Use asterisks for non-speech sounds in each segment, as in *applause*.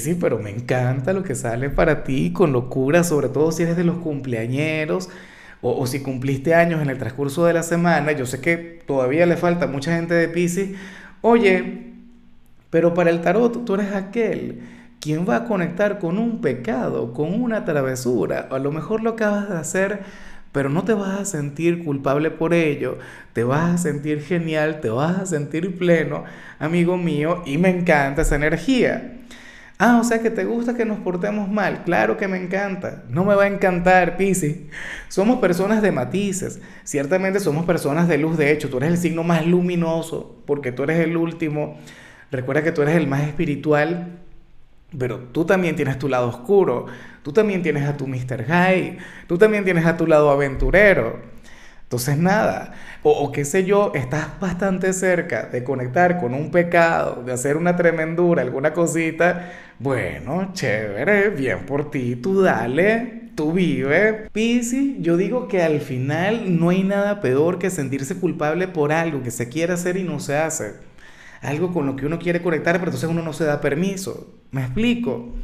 Sí, pero me encanta lo que sale para ti con locura, sobre todo si eres de los cumpleañeros o, o, si cumpliste años en el transcurso de la semana. Yo sé que todavía le falta mucha gente de Pisces. Oye, pero para el tarot tú eres aquel quien va a conectar con un pecado, con una travesura. A lo mejor lo acabas de hacer, pero no te vas a sentir culpable por ello. Te vas a sentir genial, te vas a sentir pleno, amigo mío, y me encanta esa energía. Ah, o sea que te gusta que nos portemos mal. Claro que me encanta. No me va a encantar, Pisi. Somos personas de matices. Ciertamente somos personas de luz. De hecho, tú eres el signo más luminoso porque tú eres el último. Recuerda que tú eres el más espiritual. Pero tú también tienes tu lado oscuro. Tú también tienes a tu Mr. High. Tú también tienes a tu lado aventurero. Entonces nada, o, qué sé yo, estás bastante cerca de conectar con un pecado, de hacer una tremendura, alguna cosita, bueno, chévere, bien por ti, tú dale, tú vive. Pisi, yo digo que al final no hay nada peor que sentirse culpable por algo que se quiere hacer y no se hace. Algo con lo que uno quiere conectar, pero entonces uno no se da permiso. ¿Me explico?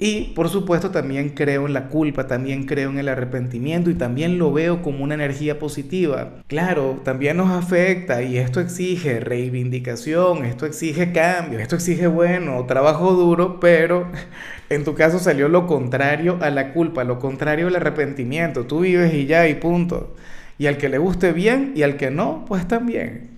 Y por supuesto también creo en la culpa, también creo en el arrepentimiento y también lo veo como una energía positiva. Claro, también nos afecta y esto exige reivindicación, esto exige cambio, esto exige, bueno, trabajo duro, pero *laughs* en tu caso salió lo contrario a la culpa, lo contrario al arrepentimiento. Tú vives y ya y punto. Y al que le guste bien y al que no, pues también.